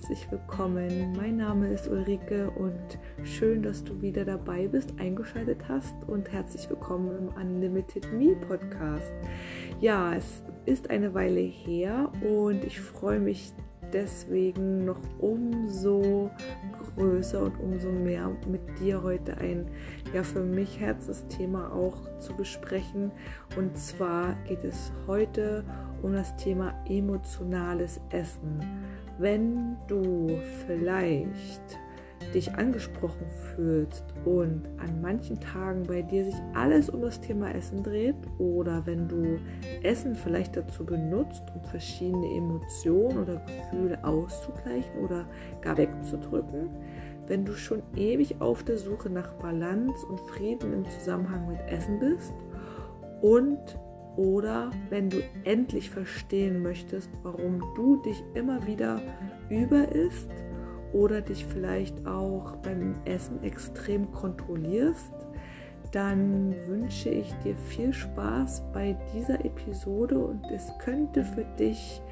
herzlich willkommen. Mein Name ist Ulrike und schön, dass du wieder dabei bist, eingeschaltet hast und herzlich willkommen im Unlimited Me Podcast. Ja, es ist eine Weile her und ich freue mich deswegen noch umso größer und umso mehr mit dir heute ein ja für mich Herzensthema auch zu besprechen. Und zwar geht es heute um das Thema emotionales Essen. Wenn du vielleicht dich angesprochen fühlst und an manchen Tagen bei dir sich alles um das Thema Essen dreht oder wenn du Essen vielleicht dazu benutzt, um verschiedene Emotionen oder Gefühle auszugleichen oder gar wegzudrücken, wenn du schon ewig auf der Suche nach Balance und Frieden im Zusammenhang mit Essen bist und oder wenn du endlich verstehen möchtest, warum du dich immer wieder über isst oder dich vielleicht auch beim Essen extrem kontrollierst, dann wünsche ich dir viel Spaß bei dieser Episode und es könnte für dich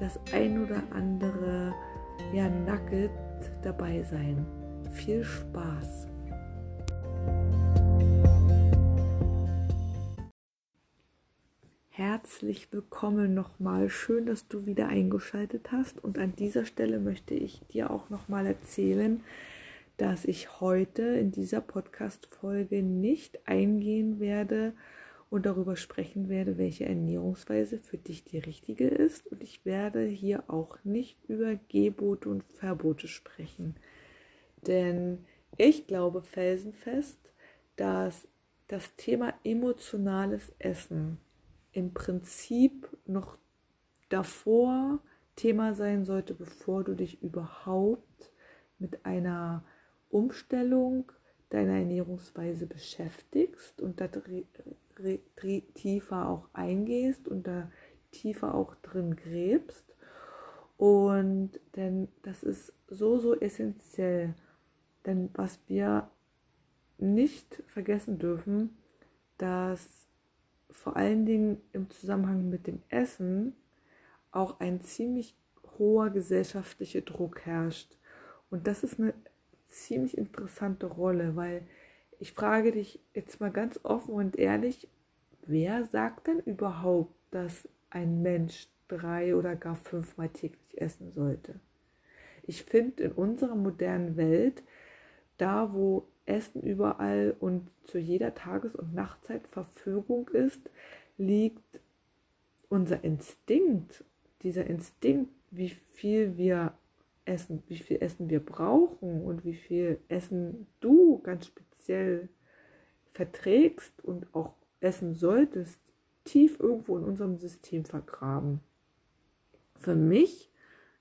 das ein oder andere ja, Nugget dabei sein. Viel Spaß! Herzlich willkommen nochmal. Schön, dass du wieder eingeschaltet hast. Und an dieser Stelle möchte ich dir auch nochmal erzählen, dass ich heute in dieser Podcast-Folge nicht eingehen werde und darüber sprechen werde, welche Ernährungsweise für dich die richtige ist. Und ich werde hier auch nicht über Gebote und Verbote sprechen. Denn ich glaube felsenfest, dass das Thema emotionales Essen im Prinzip noch davor Thema sein sollte, bevor du dich überhaupt mit einer Umstellung deiner Ernährungsweise beschäftigst und da tiefer auch eingehst und da tiefer auch drin gräbst. Und denn das ist so, so essentiell. Denn was wir nicht vergessen dürfen, dass vor allen Dingen im Zusammenhang mit dem Essen auch ein ziemlich hoher gesellschaftlicher Druck herrscht. Und das ist eine ziemlich interessante Rolle, weil ich frage dich jetzt mal ganz offen und ehrlich, wer sagt denn überhaupt, dass ein Mensch drei oder gar fünfmal täglich essen sollte? Ich finde in unserer modernen Welt, da wo Essen überall und zu jeder Tages- und Nachtzeit Verfügung ist, liegt unser Instinkt, dieser Instinkt, wie viel wir essen, wie viel Essen wir brauchen und wie viel Essen du ganz speziell verträgst und auch essen solltest, tief irgendwo in unserem System vergraben. Für mich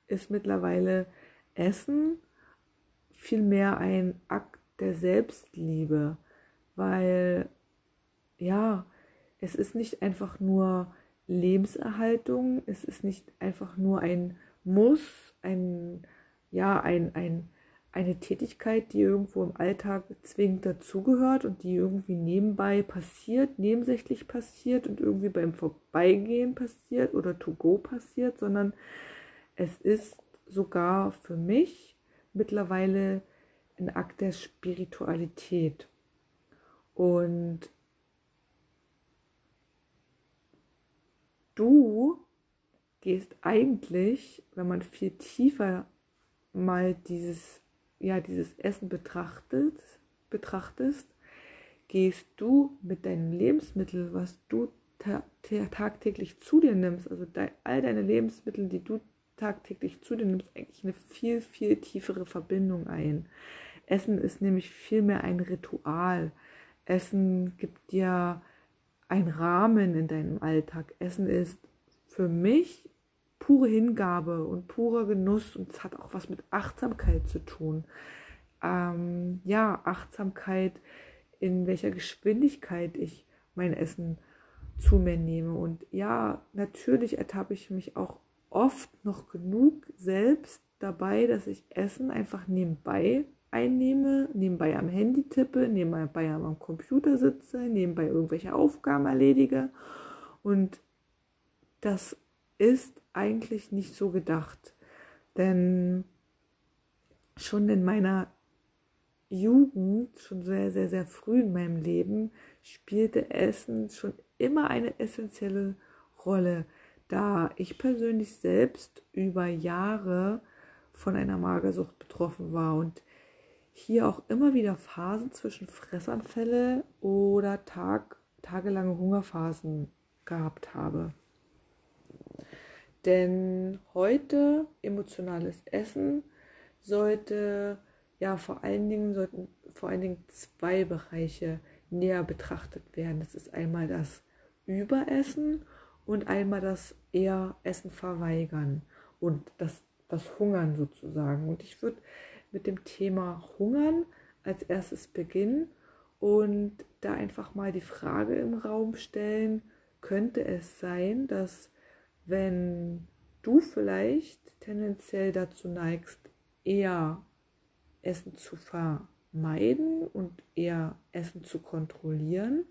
ist mittlerweile Essen vielmehr ein Akt der Selbstliebe, weil ja, es ist nicht einfach nur Lebenserhaltung, es ist nicht einfach nur ein Muss, ein ja, ein, ein, eine Tätigkeit, die irgendwo im Alltag zwingend dazugehört und die irgendwie nebenbei passiert, nebensächlich passiert und irgendwie beim Vorbeigehen passiert oder to go passiert, sondern es ist sogar für mich mittlerweile ein Akt der Spiritualität. Und du gehst eigentlich, wenn man viel tiefer mal dieses, ja, dieses Essen betrachtet, betrachtest, gehst du mit deinen Lebensmitteln, was du ta tagtäglich zu dir nimmst, also de all deine Lebensmittel, die du tagtäglich zu dir nimmst, eigentlich eine viel, viel tiefere Verbindung ein. Essen ist nämlich vielmehr ein Ritual. Essen gibt dir einen Rahmen in deinem Alltag. Essen ist für mich pure Hingabe und purer Genuss und es hat auch was mit Achtsamkeit zu tun. Ähm, ja, Achtsamkeit, in welcher Geschwindigkeit ich mein Essen zu mir nehme. Und ja, natürlich ertappe ich mich auch oft noch genug selbst dabei, dass ich Essen einfach nebenbei einnehme, nebenbei am Handy tippe, nebenbei am Computer sitze, nebenbei irgendwelche Aufgaben erledige. Und das ist eigentlich nicht so gedacht. Denn schon in meiner Jugend, schon sehr, sehr, sehr früh in meinem Leben, spielte Essen schon immer eine essentielle Rolle, da ich persönlich selbst über Jahre von einer Magersucht betroffen war und hier auch immer wieder Phasen zwischen Fressanfälle oder Tag, tagelange Hungerphasen gehabt habe. Denn heute emotionales Essen sollte ja vor allen Dingen sollten vor allen Dingen zwei Bereiche näher betrachtet werden. Das ist einmal das Überessen und einmal das eher Essen verweigern und das, das Hungern sozusagen. Und ich würde mit dem Thema Hungern als erstes beginnen und da einfach mal die Frage im Raum stellen, könnte es sein, dass wenn du vielleicht tendenziell dazu neigst, eher Essen zu vermeiden und eher Essen zu kontrollieren,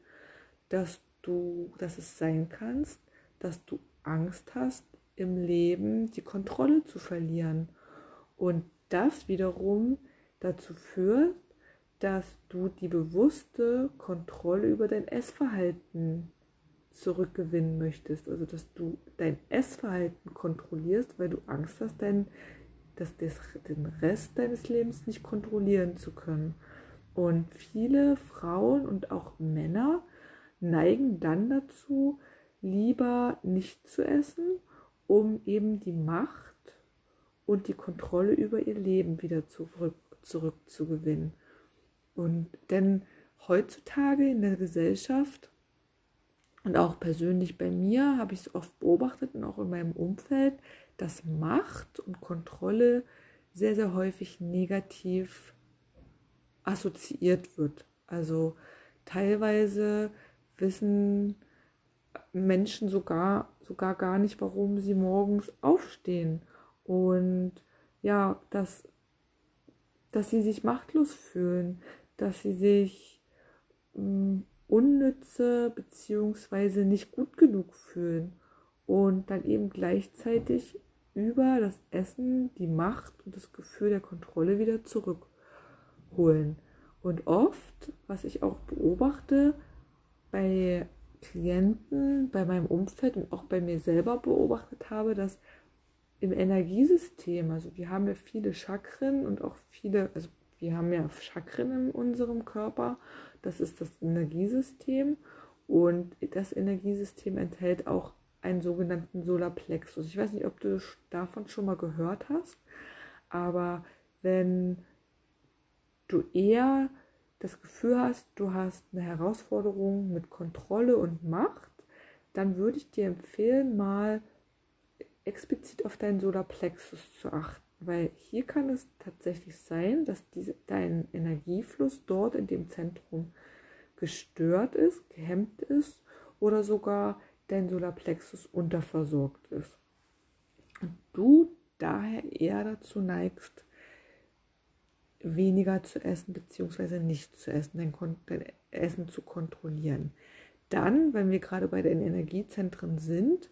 dass du, dass es sein kannst, dass du Angst hast, im Leben die Kontrolle zu verlieren. Und das wiederum dazu führt, dass du die bewusste Kontrolle über dein Essverhalten zurückgewinnen möchtest. Also dass du dein Essverhalten kontrollierst, weil du Angst hast, dein, dass das, den Rest deines Lebens nicht kontrollieren zu können. Und viele Frauen und auch Männer neigen dann dazu, lieber nicht zu essen, um eben die Macht und die Kontrolle über ihr Leben wieder zurück, zurückzugewinnen. Und denn heutzutage in der Gesellschaft und auch persönlich bei mir habe ich es oft beobachtet und auch in meinem Umfeld, dass Macht und Kontrolle sehr, sehr häufig negativ assoziiert wird. Also teilweise wissen Menschen sogar, sogar gar nicht, warum sie morgens aufstehen. Und ja, dass, dass sie sich machtlos fühlen, dass sie sich mh, hm, unnütze bzw. nicht gut genug fühlen und dann eben gleichzeitig über das Essen die Macht und das Gefühl der Kontrolle wieder zurückholen. Und oft, was ich auch beobachte bei Klienten, bei meinem Umfeld und auch bei mir selber beobachtet habe, dass im Energiesystem, also wir haben ja viele Chakren und auch viele, also wir haben ja Chakren in unserem Körper das ist das Energiesystem und das Energiesystem enthält auch einen sogenannten Solarplexus. Ich weiß nicht, ob du davon schon mal gehört hast, aber wenn du eher das Gefühl hast, du hast eine Herausforderung mit Kontrolle und Macht, dann würde ich dir empfehlen, mal explizit auf deinen Solarplexus zu achten. Weil hier kann es tatsächlich sein, dass diese, dein Energiefluss dort in dem Zentrum gestört ist, gehemmt ist oder sogar dein Solarplexus unterversorgt ist. Und du daher eher dazu neigst, weniger zu essen bzw. nicht zu essen, dein, dein Essen zu kontrollieren. Dann, wenn wir gerade bei den Energiezentren sind,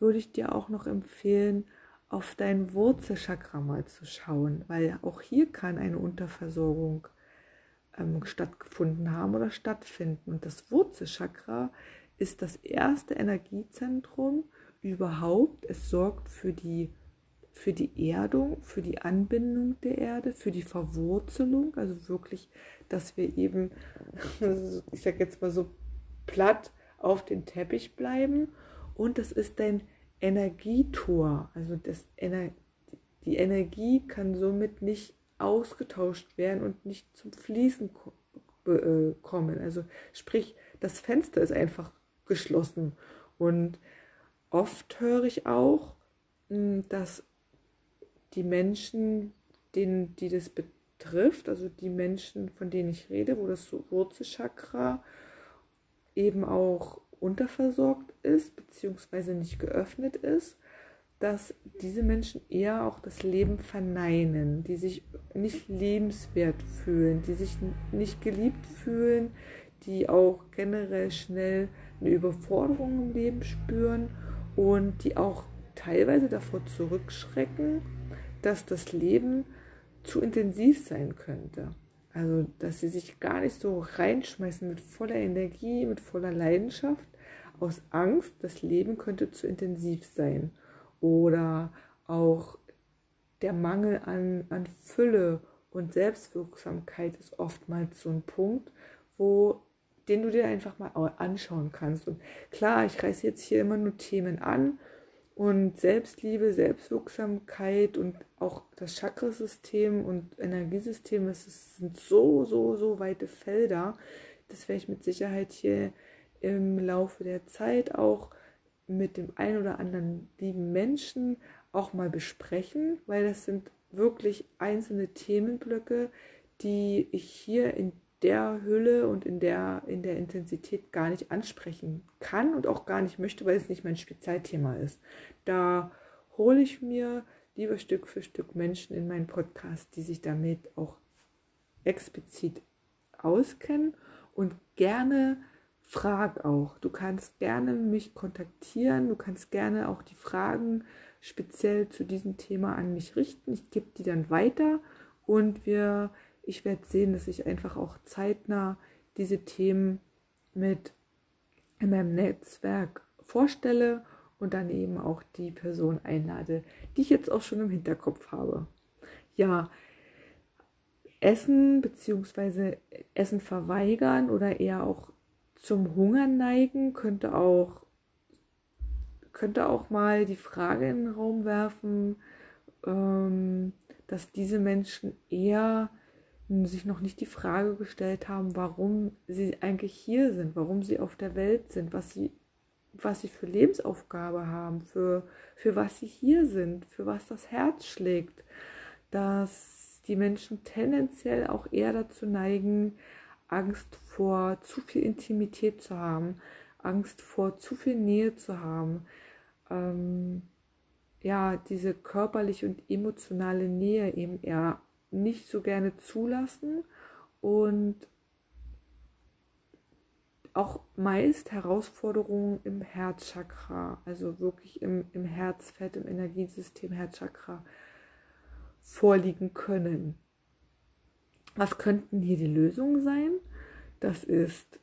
würde ich dir auch noch empfehlen, auf dein Wurzelchakra mal zu schauen, weil auch hier kann eine Unterversorgung ähm, stattgefunden haben oder stattfinden. Und das Wurzelchakra ist das erste Energiezentrum überhaupt. Es sorgt für die, für die Erdung, für die Anbindung der Erde, für die Verwurzelung, also wirklich, dass wir eben, ich sage jetzt mal so platt auf den Teppich bleiben. Und das ist dein Energietor. Also das Ener die Energie kann somit nicht ausgetauscht werden und nicht zum Fließen äh, kommen. Also sprich, das Fenster ist einfach geschlossen. Und oft höre ich auch, hm, dass die Menschen, denen, die das betrifft, also die Menschen, von denen ich rede, wo das Wurzelchakra eben auch unterversorgt ist, beziehungsweise nicht geöffnet ist, dass diese Menschen eher auch das Leben verneinen, die sich nicht lebenswert fühlen, die sich nicht geliebt fühlen, die auch generell schnell eine Überforderung im Leben spüren und die auch teilweise davor zurückschrecken, dass das Leben zu intensiv sein könnte. Also, dass sie sich gar nicht so reinschmeißen mit voller Energie, mit voller Leidenschaft, aus Angst, das Leben könnte zu intensiv sein. Oder auch der Mangel an, an Fülle und Selbstwirksamkeit ist oftmals so ein Punkt, wo den du dir einfach mal anschauen kannst. Und klar, ich reiße jetzt hier immer nur Themen an und Selbstliebe, Selbstwirksamkeit und auch das Chakrasystem und Energiesystem, das sind so, so, so weite Felder. Das werde ich mit Sicherheit hier im Laufe der Zeit auch mit dem einen oder anderen lieben Menschen auch mal besprechen, weil das sind wirklich einzelne Themenblöcke, die ich hier in der Hülle und in der, in der Intensität gar nicht ansprechen kann und auch gar nicht möchte, weil es nicht mein Spezialthema ist. Da hole ich mir lieber Stück für Stück Menschen in meinen Podcast, die sich damit auch explizit auskennen und gerne frag auch. Du kannst gerne mich kontaktieren, du kannst gerne auch die Fragen speziell zu diesem Thema an mich richten. Ich gebe die dann weiter und wir, ich werde sehen, dass ich einfach auch zeitnah diese Themen mit in meinem Netzwerk vorstelle und dann eben auch die Person einlade, die ich jetzt auch schon im Hinterkopf habe. Ja, Essen bzw. Essen verweigern oder eher auch zum Hunger neigen könnte auch könnte auch mal die Frage in den Raum werfen, ähm, dass diese Menschen eher sich noch nicht die Frage gestellt haben, warum sie eigentlich hier sind, warum sie auf der Welt sind, was sie, was sie für Lebensaufgabe haben, für, für was sie hier sind, für was das Herz schlägt, dass die Menschen tendenziell auch eher dazu neigen, Angst vor zu viel Intimität zu haben, Angst vor zu viel Nähe zu haben, ähm, ja, diese körperliche und emotionale Nähe eben eher nicht so gerne zulassen und auch meist Herausforderungen im Herzchakra, also wirklich im, im Herzfeld, im Energiesystem Herzchakra vorliegen können. Was könnten hier die Lösungen sein? Das ist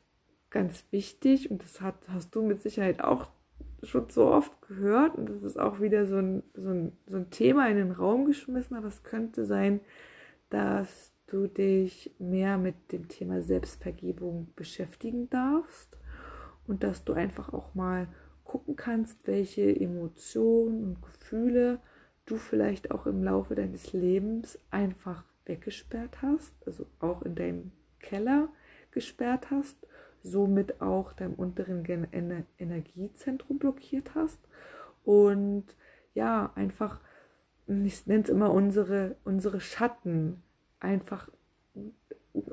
ganz wichtig und das hat, hast du mit Sicherheit auch schon so oft gehört und das ist auch wieder so ein, so, ein, so ein Thema in den Raum geschmissen, aber es könnte sein, dass du dich mehr mit dem Thema Selbstvergebung beschäftigen darfst und dass du einfach auch mal gucken kannst, welche Emotionen und Gefühle du vielleicht auch im Laufe deines Lebens einfach weggesperrt hast, also auch in deinem Keller gesperrt hast somit auch dein unteren Energiezentrum blockiert hast. Und ja, einfach, ich nenne es immer unsere, unsere Schatten, einfach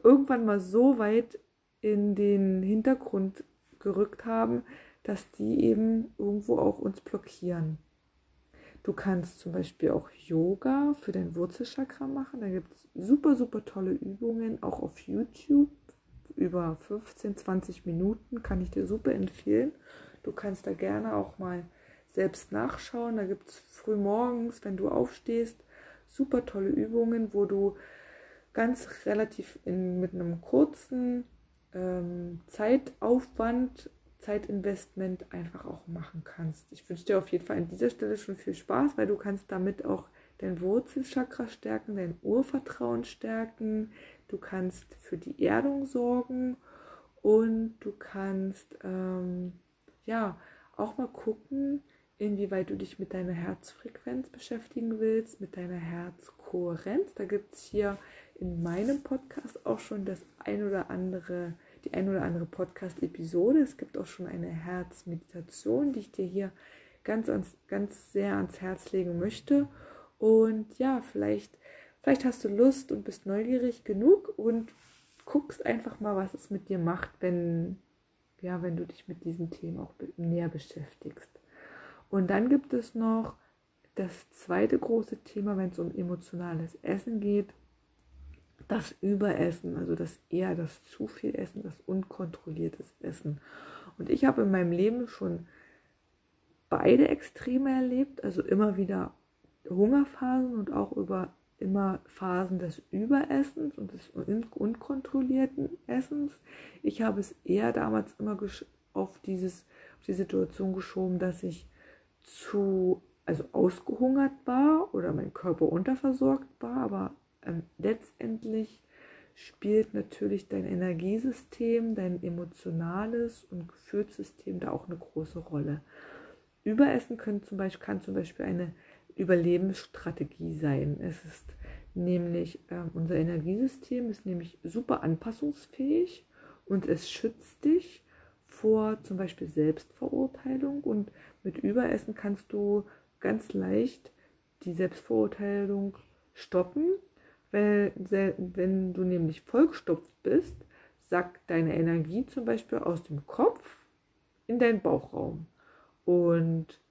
irgendwann mal so weit in den Hintergrund gerückt haben, dass die eben irgendwo auch uns blockieren. Du kannst zum Beispiel auch Yoga für dein Wurzelchakra machen. Da gibt es super, super tolle Übungen, auch auf YouTube über 15, 20 Minuten, kann ich dir super empfehlen. Du kannst da gerne auch mal selbst nachschauen. Da gibt es früh morgens, wenn du aufstehst, super tolle Übungen, wo du ganz relativ in, mit einem kurzen ähm, Zeitaufwand, Zeitinvestment einfach auch machen kannst. Ich wünsche dir auf jeden Fall an dieser Stelle schon viel Spaß, weil du kannst damit auch dein Wurzelchakra stärken, dein Urvertrauen stärken, du kannst für die Erdung sorgen und du kannst ähm, ja auch mal gucken, inwieweit du dich mit deiner Herzfrequenz beschäftigen willst, mit deiner Herzkohärenz. Da gibt es hier in meinem Podcast auch schon das ein oder andere, die ein oder andere Podcast-Episode. Es gibt auch schon eine Herzmeditation, die ich dir hier ganz, ans, ganz sehr ans Herz legen möchte. Und ja, vielleicht Vielleicht hast du Lust und bist neugierig genug und guckst einfach mal, was es mit dir macht, wenn, ja, wenn du dich mit diesen Themen auch näher beschäftigst. Und dann gibt es noch das zweite große Thema, wenn es um emotionales Essen geht, das Überessen, also das eher das zu viel Essen, das unkontrolliertes Essen. Und ich habe in meinem Leben schon beide Extreme erlebt, also immer wieder Hungerphasen und auch über immer Phasen des Überessens und des unkontrollierten Essens. Ich habe es eher damals immer auf, dieses, auf die Situation geschoben, dass ich zu, also ausgehungert war oder mein Körper unterversorgt war, aber ähm, letztendlich spielt natürlich dein Energiesystem, dein emotionales und Gefühlssystem da auch eine große Rolle. Überessen können zum Beispiel, kann zum Beispiel eine Überlebensstrategie sein. Es ist nämlich, äh, unser Energiesystem ist nämlich super anpassungsfähig und es schützt dich vor zum Beispiel Selbstverurteilung und mit Überessen kannst du ganz leicht die Selbstverurteilung stoppen, weil wenn du nämlich vollgestopft bist, sackt deine Energie zum Beispiel aus dem Kopf in deinen Bauchraum und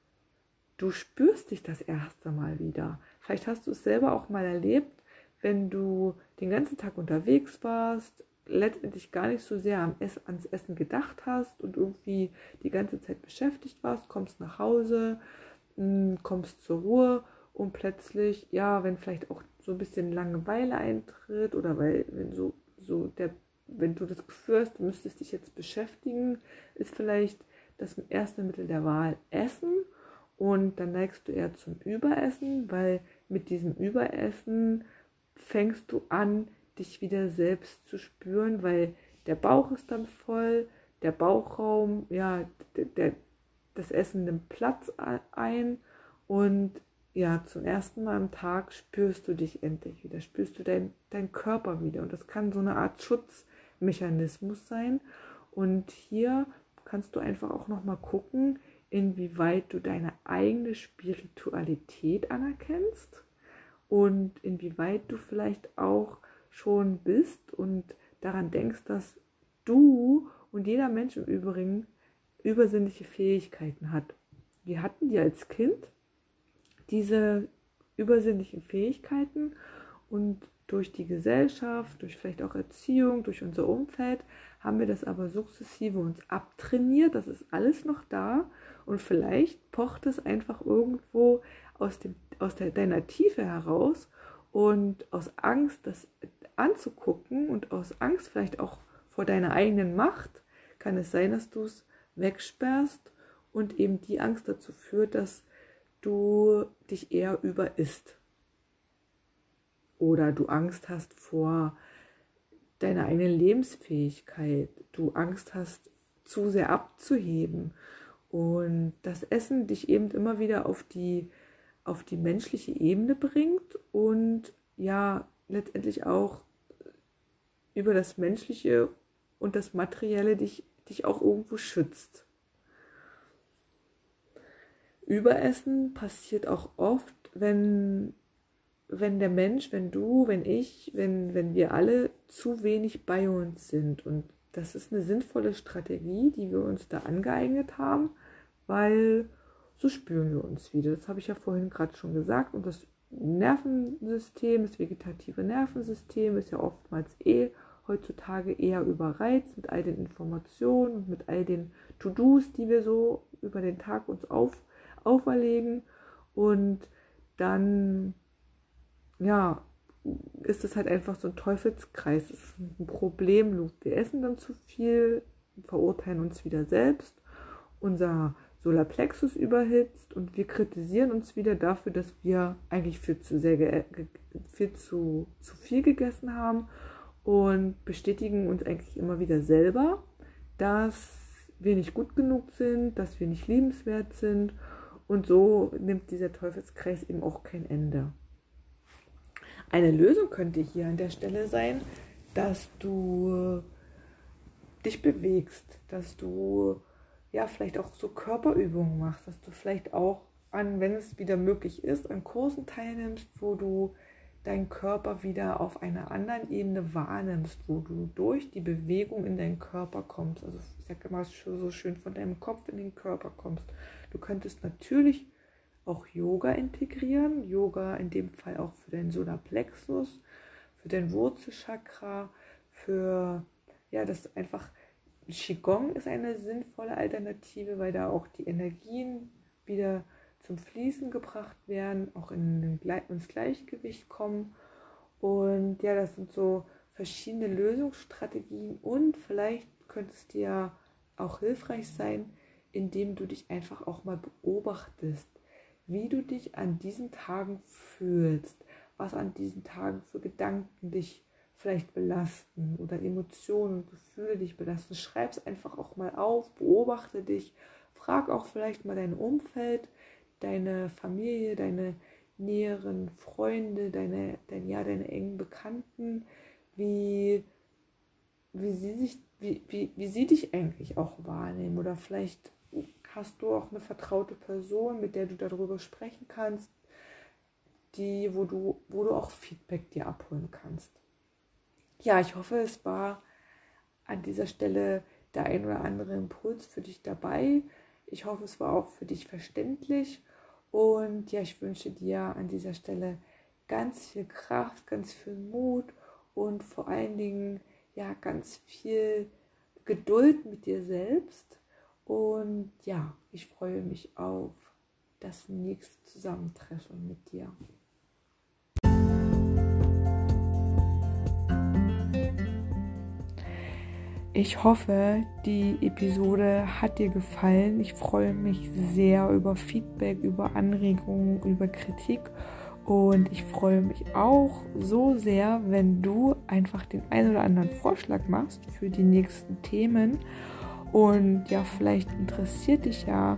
du spürst dich das erste Mal wieder. Vielleicht hast du es selber auch mal erlebt, wenn du den ganzen Tag unterwegs warst, letztendlich gar nicht so sehr ans Essen gedacht hast und irgendwie die ganze Zeit beschäftigt warst, kommst nach Hause, hm, kommst zur Ruhe und plötzlich, ja, wenn vielleicht auch so ein bisschen Langeweile eintritt oder weil, wenn so, so der, wenn du das Gefühl hast, du müsstest dich jetzt beschäftigen, ist vielleicht das erste Mittel der Wahl Essen und dann neigst du eher zum Überessen, weil mit diesem Überessen fängst du an, dich wieder selbst zu spüren, weil der Bauch ist dann voll, der Bauchraum, ja, der, der, das Essen nimmt Platz ein und ja, zum ersten Mal am Tag spürst du dich endlich wieder, spürst du deinen dein Körper wieder und das kann so eine Art Schutzmechanismus sein und hier kannst du einfach auch noch mal gucken, inwieweit du deine eigene Spiritualität anerkennst und inwieweit du vielleicht auch schon bist und daran denkst, dass du und jeder Mensch im Übrigen übersinnliche Fähigkeiten hat. Wir hatten die als Kind, diese übersinnlichen Fähigkeiten und durch die Gesellschaft, durch vielleicht auch Erziehung, durch unser Umfeld haben wir das aber sukzessive uns abtrainiert. Das ist alles noch da und vielleicht pocht es einfach irgendwo aus, dem, aus der, deiner Tiefe heraus und aus Angst, das anzugucken und aus Angst vielleicht auch vor deiner eigenen Macht, kann es sein, dass du es wegsperrst und eben die Angst dazu führt, dass du dich eher über isst. Oder du Angst hast vor deiner eigenen Lebensfähigkeit, du Angst hast, zu sehr abzuheben und das Essen dich eben immer wieder auf die, auf die menschliche Ebene bringt und ja, letztendlich auch über das Menschliche und das Materielle dich, dich auch irgendwo schützt. Überessen passiert auch oft, wenn, wenn der Mensch, wenn du, wenn ich, wenn, wenn wir alle zu wenig bei uns sind. Und das ist eine sinnvolle Strategie, die wir uns da angeeignet haben, weil so spüren wir uns wieder. Das habe ich ja vorhin gerade schon gesagt. Und das Nervensystem, das vegetative Nervensystem ist ja oftmals eh heutzutage eher überreizt mit all den Informationen und mit all den To-Dos, die wir so über den Tag uns auf, auferlegen. Und dann, ja, ist es halt einfach so ein Teufelskreis. Es ist ein Problemloop. Wir essen dann zu viel, verurteilen uns wieder selbst. Unser Solarplexus überhitzt und wir kritisieren uns wieder dafür, dass wir eigentlich viel zu, sehr viel zu, zu viel gegessen haben und bestätigen uns eigentlich immer wieder selber, dass wir nicht gut genug sind, dass wir nicht liebenswert sind und so nimmt dieser Teufelskreis eben auch kein Ende. Eine Lösung könnte hier an der Stelle sein, dass du dich bewegst, dass du ja vielleicht auch so Körperübungen machst, dass du vielleicht auch an, wenn es wieder möglich ist, an Kursen teilnimmst, wo du deinen Körper wieder auf einer anderen Ebene wahrnimmst, wo du durch die Bewegung in deinen Körper kommst. Also ich sage immer so schön von deinem Kopf in den Körper kommst. Du könntest natürlich auch Yoga integrieren. Yoga in dem Fall auch für deinen Solarplexus, für dein Wurzelchakra, für ja, das einfach Qigong ist eine sinnvolle Alternative, weil da auch die Energien wieder zum Fließen gebracht werden, auch in, ins Gleichgewicht kommen. Und ja, das sind so verschiedene Lösungsstrategien und vielleicht könnte es dir auch hilfreich sein, indem du dich einfach auch mal beobachtest, wie du dich an diesen Tagen fühlst, was an diesen Tagen für Gedanken dich vielleicht belasten oder Emotionen und Gefühle dich belasten. Schreib es einfach auch mal auf, beobachte dich, frag auch vielleicht mal dein Umfeld, deine Familie, deine näheren Freunde, deine, dein, ja, deine engen Bekannten, wie, wie, sie sich, wie, wie, wie sie dich eigentlich auch wahrnehmen. Oder vielleicht hast du auch eine vertraute Person, mit der du darüber sprechen kannst, die, wo du, wo du auch Feedback dir abholen kannst. Ja, ich hoffe, es war an dieser Stelle der ein oder andere Impuls für dich dabei. Ich hoffe, es war auch für dich verständlich. Und ja, ich wünsche dir an dieser Stelle ganz viel Kraft, ganz viel Mut und vor allen Dingen ja ganz viel Geduld mit dir selbst. Und ja, ich freue mich auf das nächste Zusammentreffen mit dir. Ich hoffe, die Episode hat dir gefallen. Ich freue mich sehr über Feedback, über Anregungen, über Kritik. Und ich freue mich auch so sehr, wenn du einfach den einen oder anderen Vorschlag machst für die nächsten Themen. Und ja, vielleicht interessiert dich ja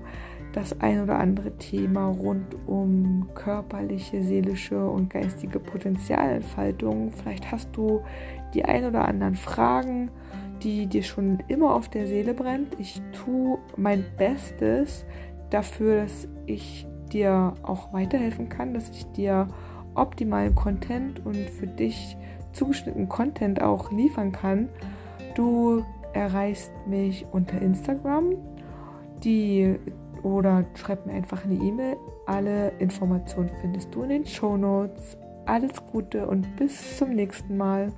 das ein oder andere Thema rund um körperliche, seelische und geistige Potenzialentfaltung. Vielleicht hast du die ein oder anderen Fragen die dir schon immer auf der Seele brennt. Ich tue mein Bestes dafür, dass ich dir auch weiterhelfen kann, dass ich dir optimalen Content und für dich zugeschnittenen Content auch liefern kann. Du erreichst mich unter Instagram die, oder schreib mir einfach eine E-Mail. Alle Informationen findest du in den Show Notes. Alles Gute und bis zum nächsten Mal.